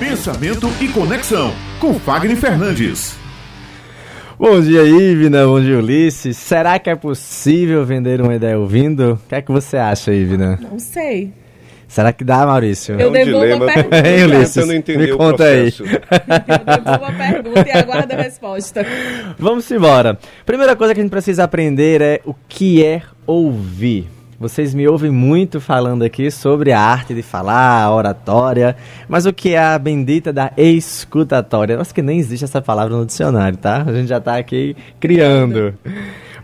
Pensamento e Conexão, com Fagner Fernandes. Bom dia, Ivna. Bom dia, Ulisses. Será que é possível vender uma ideia ouvindo? O que é que você acha, Ivna? Não sei. Será que dá, Maurício? Eu É um devolvo dilema. a pergunta. Hein, Ulisses? Me o conta aí. processo. Eu devolvo a pergunta e aguardo a resposta. Vamos embora. Primeira coisa que a gente precisa aprender é o que é ouvir. Vocês me ouvem muito falando aqui sobre a arte de falar, a oratória, mas o que é a bendita da escutatória? Acho que nem existe essa palavra no dicionário, tá? A gente já tá aqui criando.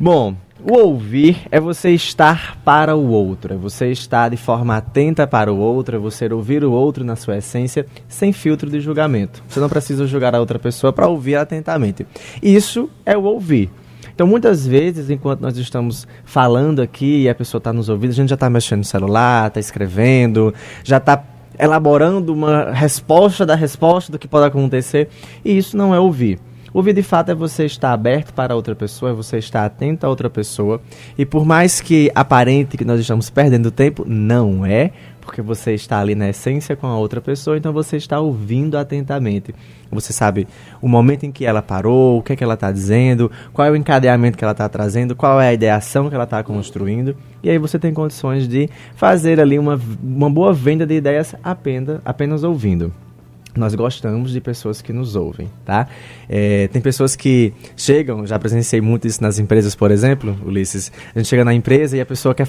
Bom, o ouvir é você estar para o outro, é você estar de forma atenta para o outro, é você ouvir o outro na sua essência, sem filtro de julgamento. Você não precisa julgar a outra pessoa para ouvir atentamente. Isso é o ouvir. Então, muitas vezes, enquanto nós estamos falando aqui e a pessoa está nos ouvindo, a gente já está mexendo no celular, está escrevendo, já está elaborando uma resposta da resposta do que pode acontecer, e isso não é ouvir. Ouvir de fato é você estar aberto para outra pessoa, é você estar atento a outra pessoa. E por mais que aparente que nós estamos perdendo tempo, não é, porque você está ali na essência com a outra pessoa, então você está ouvindo atentamente. Você sabe o momento em que ela parou, o que é que ela está dizendo, qual é o encadeamento que ela está trazendo, qual é a ideação que ela está construindo. E aí você tem condições de fazer ali uma, uma boa venda de ideias apenas, apenas ouvindo nós gostamos de pessoas que nos ouvem, tá? É, tem pessoas que chegam, já presenciei muito isso nas empresas, por exemplo, Ulisses. A gente chega na empresa e a pessoa quer,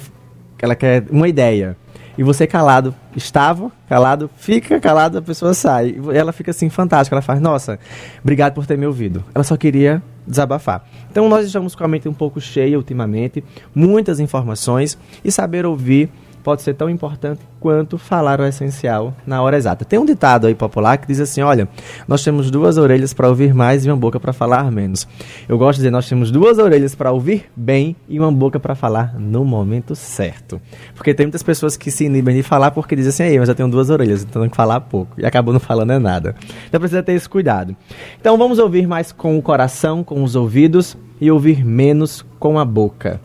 ela quer uma ideia. E você calado, estava calado, fica calado, a pessoa sai. Ela fica assim, fantástica. Ela faz, nossa, obrigado por ter me ouvido. Ela só queria desabafar. Então nós estamos com a mente um pouco cheia ultimamente, muitas informações, e saber ouvir pode ser tão importante quanto falar o essencial na hora exata. Tem um ditado aí popular que diz assim: olha, nós temos duas orelhas para ouvir mais e uma boca para falar menos. Eu gosto de dizer: nós temos duas orelhas para ouvir bem e uma boca para falar no momento certo. Porque tem muitas pessoas que se inibem de falar porque dizem assim: ei, mas eu tenho duas orelhas, então tenho que falar pouco. E acabam não falando é nada. Então precisa ter esse cuidado. Então vamos ouvir mais com o coração, com os ouvidos e ouvir menos com a boca.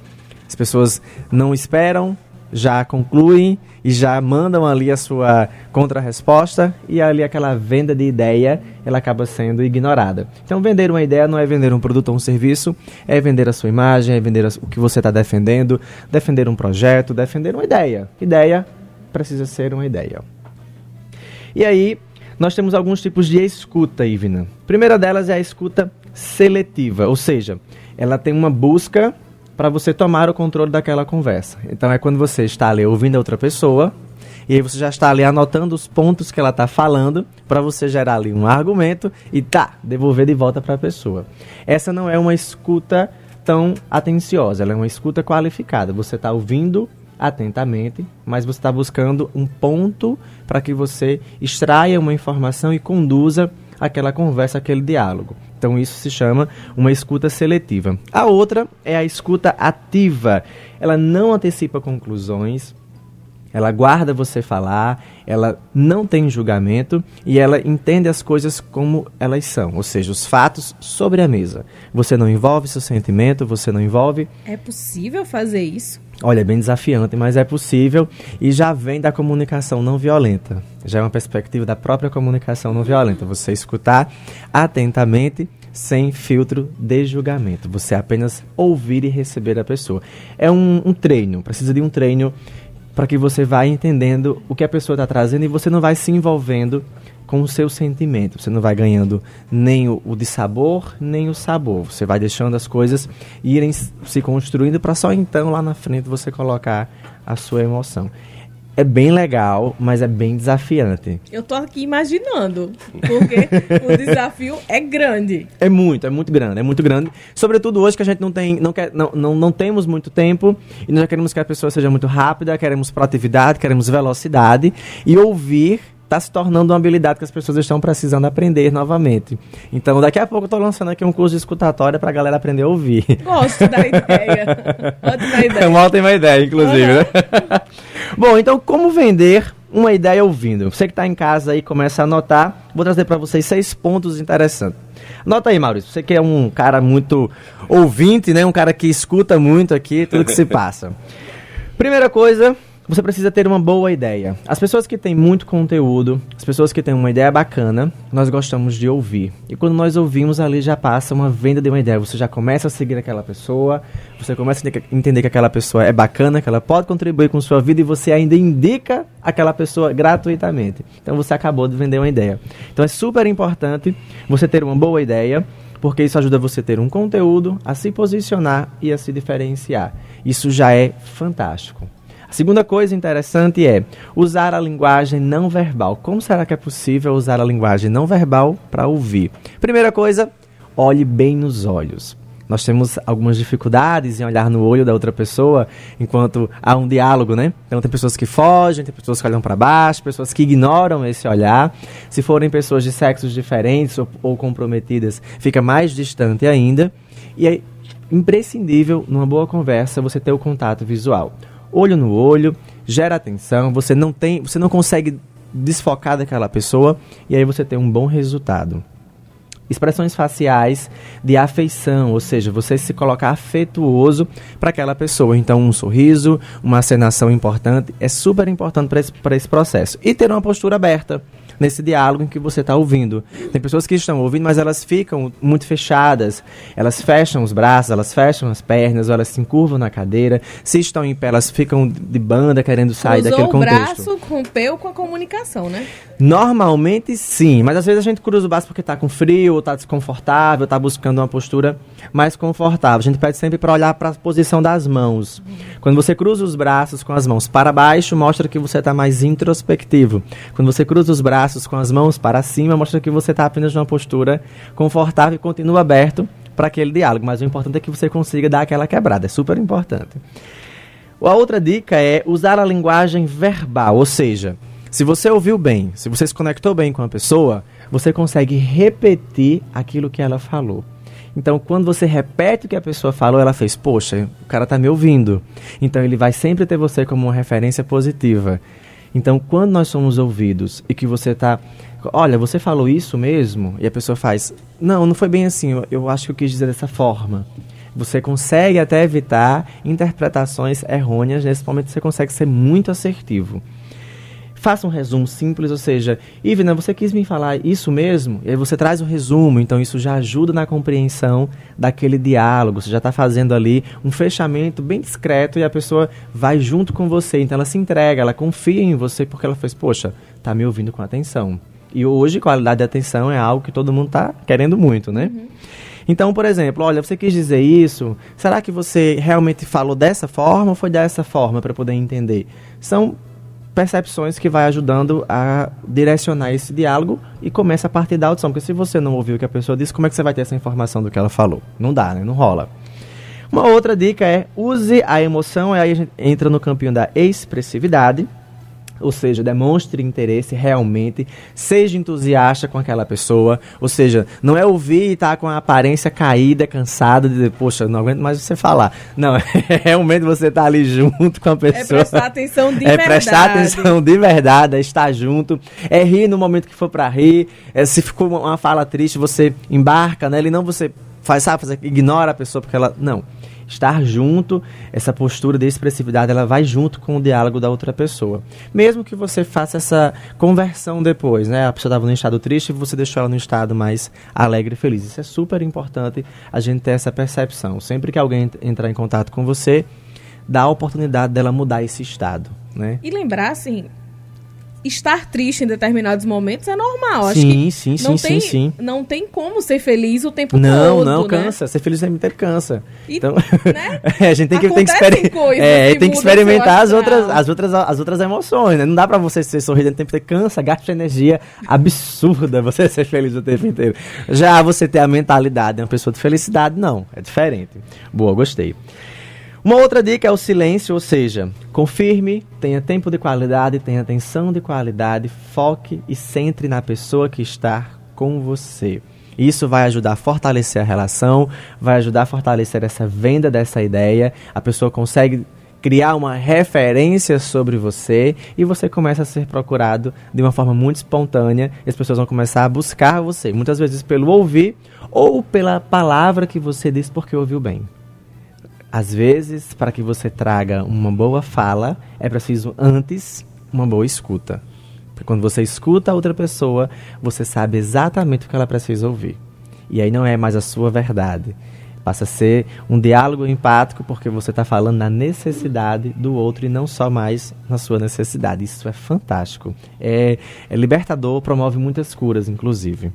As pessoas não esperam, já concluem e já mandam ali a sua contra-resposta e ali aquela venda de ideia ela acaba sendo ignorada. Então vender uma ideia não é vender um produto ou um serviço, é vender a sua imagem, é vender o que você está defendendo, defender um projeto, defender uma ideia. Ideia precisa ser uma ideia. E aí nós temos alguns tipos de escuta, Ivna. Primeira delas é a escuta seletiva, ou seja, ela tem uma busca para você tomar o controle daquela conversa. Então é quando você está ali ouvindo a outra pessoa e aí você já está ali anotando os pontos que ela está falando para você gerar ali um argumento e tá, devolver de volta para a pessoa. Essa não é uma escuta tão atenciosa, ela é uma escuta qualificada. Você está ouvindo atentamente, mas você está buscando um ponto para que você extraia uma informação e conduza aquela conversa, aquele diálogo. Então isso se chama uma escuta seletiva. A outra é a escuta ativa. Ela não antecipa conclusões, ela guarda você falar, ela não tem julgamento e ela entende as coisas como elas são, ou seja, os fatos sobre a mesa. Você não envolve seu sentimento, você não envolve. É possível fazer isso? Olha, é bem desafiante, mas é possível e já vem da comunicação não violenta. Já é uma perspectiva da própria comunicação não violenta. Você escutar atentamente, sem filtro de julgamento. Você apenas ouvir e receber a pessoa. É um, um treino, precisa de um treino para que você vá entendendo o que a pessoa está trazendo e você não vai se envolvendo com o seu sentimento. Você não vai ganhando nem o, o de sabor, nem o sabor. Você vai deixando as coisas irem se construindo para só então lá na frente você colocar a sua emoção. É bem legal, mas é bem desafiante. Eu tô aqui imaginando, porque o desafio é grande. É muito, é muito grande, é muito grande. Sobretudo hoje que a gente não tem, não, quer, não, não, não temos muito tempo e nós já queremos que a pessoa seja muito rápida, queremos proatividade, queremos velocidade e ouvir está se tornando uma habilidade que as pessoas estão precisando aprender novamente. Então, daqui a pouco eu estou lançando aqui um curso de escutatória para a galera aprender a ouvir. Gosto da ideia. Ótima É ideia. uma ótima ideia, inclusive, né? Bom, então como vender uma ideia ouvindo? Você que está em casa aí, começa a anotar. Vou trazer para vocês seis pontos interessantes. Anota aí, Maurício. Você que é um cara muito ouvinte, né? Um cara que escuta muito aqui tudo que se passa. Primeira coisa, você precisa ter uma boa ideia. As pessoas que têm muito conteúdo, as pessoas que têm uma ideia bacana, nós gostamos de ouvir. E quando nós ouvimos, ali já passa uma venda de uma ideia. Você já começa a seguir aquela pessoa, você começa a entender que aquela pessoa é bacana, que ela pode contribuir com sua vida e você ainda indica aquela pessoa gratuitamente. Então você acabou de vender uma ideia. Então é super importante você ter uma boa ideia porque isso ajuda você a ter um conteúdo, a se posicionar e a se diferenciar. Isso já é fantástico. A segunda coisa interessante é usar a linguagem não verbal. Como será que é possível usar a linguagem não verbal para ouvir? Primeira coisa, olhe bem nos olhos. Nós temos algumas dificuldades em olhar no olho da outra pessoa enquanto há um diálogo, né? Então tem pessoas que fogem, tem pessoas que olham para baixo, pessoas que ignoram esse olhar. Se forem pessoas de sexos diferentes ou, ou comprometidas, fica mais distante ainda. E é imprescindível, numa boa conversa, você ter o contato visual olho no olho, gera atenção, você não tem, você não consegue desfocar daquela pessoa e aí você tem um bom resultado. Expressões faciais de afeição, ou seja, você se colocar afetuoso para aquela pessoa. Então, um sorriso, uma acenação importante, é super importante para esse, esse processo. E ter uma postura aberta nesse diálogo em que você está ouvindo. Tem pessoas que estão ouvindo, mas elas ficam muito fechadas. Elas fecham os braços, elas fecham as pernas, elas se encurvam na cadeira. Se estão em pé, elas ficam de banda querendo sair Cruzou daquele contexto. o braço, rompeu com a comunicação, né? Normalmente sim, mas às vezes a gente cruza o braço porque está com frio, ou está desconfortável, está buscando uma postura mais confortável. A gente pede sempre para olhar para a posição das mãos. Quando você cruza os braços com as mãos para baixo, mostra que você está mais introspectivo. Quando você cruza os braços com as mãos para cima, mostra que você está apenas numa postura confortável e continua aberto para aquele diálogo. Mas o importante é que você consiga dar aquela quebrada, é super importante. A outra dica é usar a linguagem verbal, ou seja, se você ouviu bem, se você se conectou bem com a pessoa, você consegue repetir aquilo que ela falou. Então, quando você repete o que a pessoa falou, ela fez, poxa, o cara está me ouvindo. Então, ele vai sempre ter você como uma referência positiva. Então, quando nós somos ouvidos e que você está, olha, você falou isso mesmo? E a pessoa faz, não, não foi bem assim, eu, eu acho que eu quis dizer dessa forma. Você consegue até evitar interpretações errôneas, nesse momento você consegue ser muito assertivo faça um resumo simples, ou seja, Ivna, você quis me falar isso mesmo? E aí você traz o um resumo, então isso já ajuda na compreensão daquele diálogo, você já está fazendo ali um fechamento bem discreto e a pessoa vai junto com você, então ela se entrega, ela confia em você porque ela fez, poxa, tá me ouvindo com atenção. E hoje qualidade de atenção é algo que todo mundo está querendo muito, né? Uhum. Então, por exemplo, olha, você quis dizer isso, será que você realmente falou dessa forma ou foi dessa forma para poder entender? São percepções que vai ajudando a direcionar esse diálogo e começa a partir da audição. Porque se você não ouviu o que a pessoa disse, como é que você vai ter essa informação do que ela falou? Não dá, né? Não rola. Uma outra dica é use a emoção, aí a gente entra no campinho da expressividade ou seja, demonstre interesse realmente, seja entusiasta com aquela pessoa, ou seja, não é ouvir e estar tá com a aparência caída, cansada, de poxa, não aguento mais você falar. Não, é realmente você estar tá ali junto com a é pessoa. É prestar atenção de é verdade. É prestar atenção de verdade, é estar junto, é rir no momento que for para rir, é, se ficou uma fala triste, você embarca nela e não você faz, sabe, ignora a pessoa porque ela, não estar junto, essa postura de expressividade, ela vai junto com o diálogo da outra pessoa. Mesmo que você faça essa conversão depois, né? A pessoa estava no estado triste e você deixou ela no estado mais alegre e feliz. Isso é super importante a gente ter essa percepção. Sempre que alguém entrar em contato com você, dá a oportunidade dela mudar esse estado, né? E lembrar, assim, estar triste em determinados momentos é normal. Acho sim, que sim, não sim, tem, sim, sim. Não tem como ser feliz o tempo não, todo. Não, não, né? cansa. Ser feliz o tempo inteiro cansa. E, então, né? é, a gente tem que, tem que, é, que tem que experimentar as outras, as, outras, as outras emoções. Né? Não dá pra você ser sorridente o tempo inteiro. Cansa, gasta energia absurda você ser feliz o tempo inteiro. Já você ter a mentalidade de uma pessoa de felicidade, não. É diferente. Boa, gostei. Uma outra dica é o silêncio, ou seja, confirme, tenha tempo de qualidade, tenha atenção de qualidade, foque e centre na pessoa que está com você. Isso vai ajudar a fortalecer a relação, vai ajudar a fortalecer essa venda dessa ideia. A pessoa consegue criar uma referência sobre você e você começa a ser procurado de uma forma muito espontânea. As pessoas vão começar a buscar você, muitas vezes pelo ouvir ou pela palavra que você disse porque ouviu bem Às vezes, para que você traga uma boa fala, é preciso antes uma boa escuta. Porque quando você escuta a outra pessoa, você sabe exatamente o que ela precisa ouvir. E aí não é mais a sua verdade. Passa a ser um diálogo empático porque você está falando na necessidade do outro e não só mais na sua necessidade. Isso é fantástico. É, é libertador, promove muitas curas, inclusive.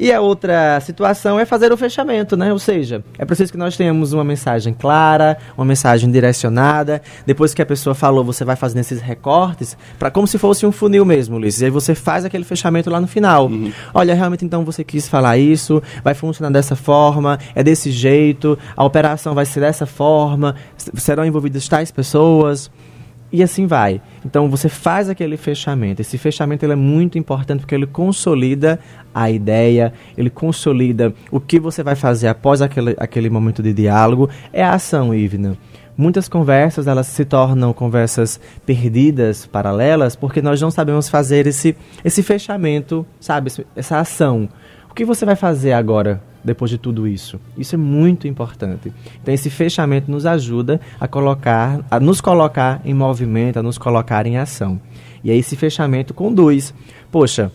E a outra situação é fazer o fechamento, né? Ou seja, é preciso que nós tenhamos uma mensagem clara, uma mensagem direcionada. Depois que a pessoa falou, você vai fazendo esses recortes, para como se fosse um funil mesmo, Ulisses. E aí você faz aquele fechamento lá no final. Uhum. Olha, realmente então você quis falar isso, vai funcionar dessa forma, é desse jeito, a operação vai ser dessa forma, serão envolvidas tais pessoas e assim vai. Então você faz aquele fechamento. Esse fechamento ele é muito importante porque ele consolida a ideia, ele consolida o que você vai fazer após aquele, aquele momento de diálogo. É a ação, Ivna. Muitas conversas elas se tornam conversas perdidas, paralelas, porque nós não sabemos fazer esse, esse fechamento, sabe? Essa ação. O que você vai fazer agora depois de tudo isso. Isso é muito importante. Então esse fechamento nos ajuda a colocar, a nos colocar em movimento, a nos colocar em ação. E aí esse fechamento conduz. Poxa,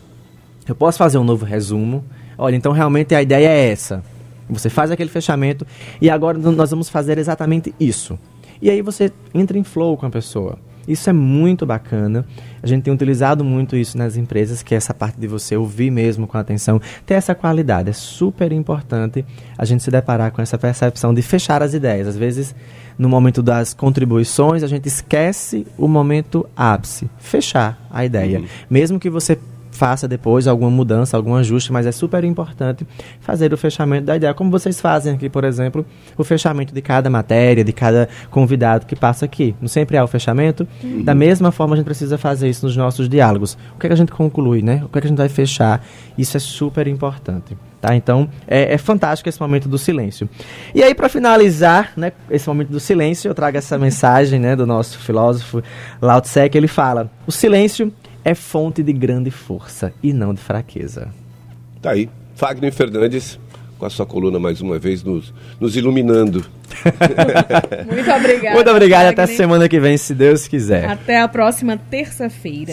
eu posso fazer um novo resumo. Olha, então realmente a ideia é essa. Você faz aquele fechamento e agora nós vamos fazer exatamente isso. E aí você entra em flow com a pessoa. Isso é muito bacana. A gente tem utilizado muito isso nas empresas, que é essa parte de você ouvir mesmo com atenção, ter essa qualidade. É super importante a gente se deparar com essa percepção de fechar as ideias. Às vezes, no momento das contribuições, a gente esquece o momento ápice, fechar a ideia. Uhum. Mesmo que você faça depois alguma mudança, algum ajuste, mas é super importante fazer o fechamento da ideia, como vocês fazem aqui, por exemplo, o fechamento de cada matéria, de cada convidado que passa aqui. Não sempre há o fechamento. Uhum. Da mesma forma, a gente precisa fazer isso nos nossos diálogos. O que, é que a gente conclui, né? O que, é que a gente vai fechar? Isso é super importante. Tá? Então, é, é, fantástico esse momento do silêncio. E aí, para finalizar né, esse momento do silêncio, eu trago essa mensagem né, do nosso filósofo Lao Tse, que ele fala: o silêncio é fonte de grande força e não de fraqueza. Tá aí. Fagner Fernandes, com a sua coluna mais uma vez, nos, nos iluminando. Muito obrigada. Muito obrigado. Até semana que vem, se Deus quiser. Até a próxima terça-feira.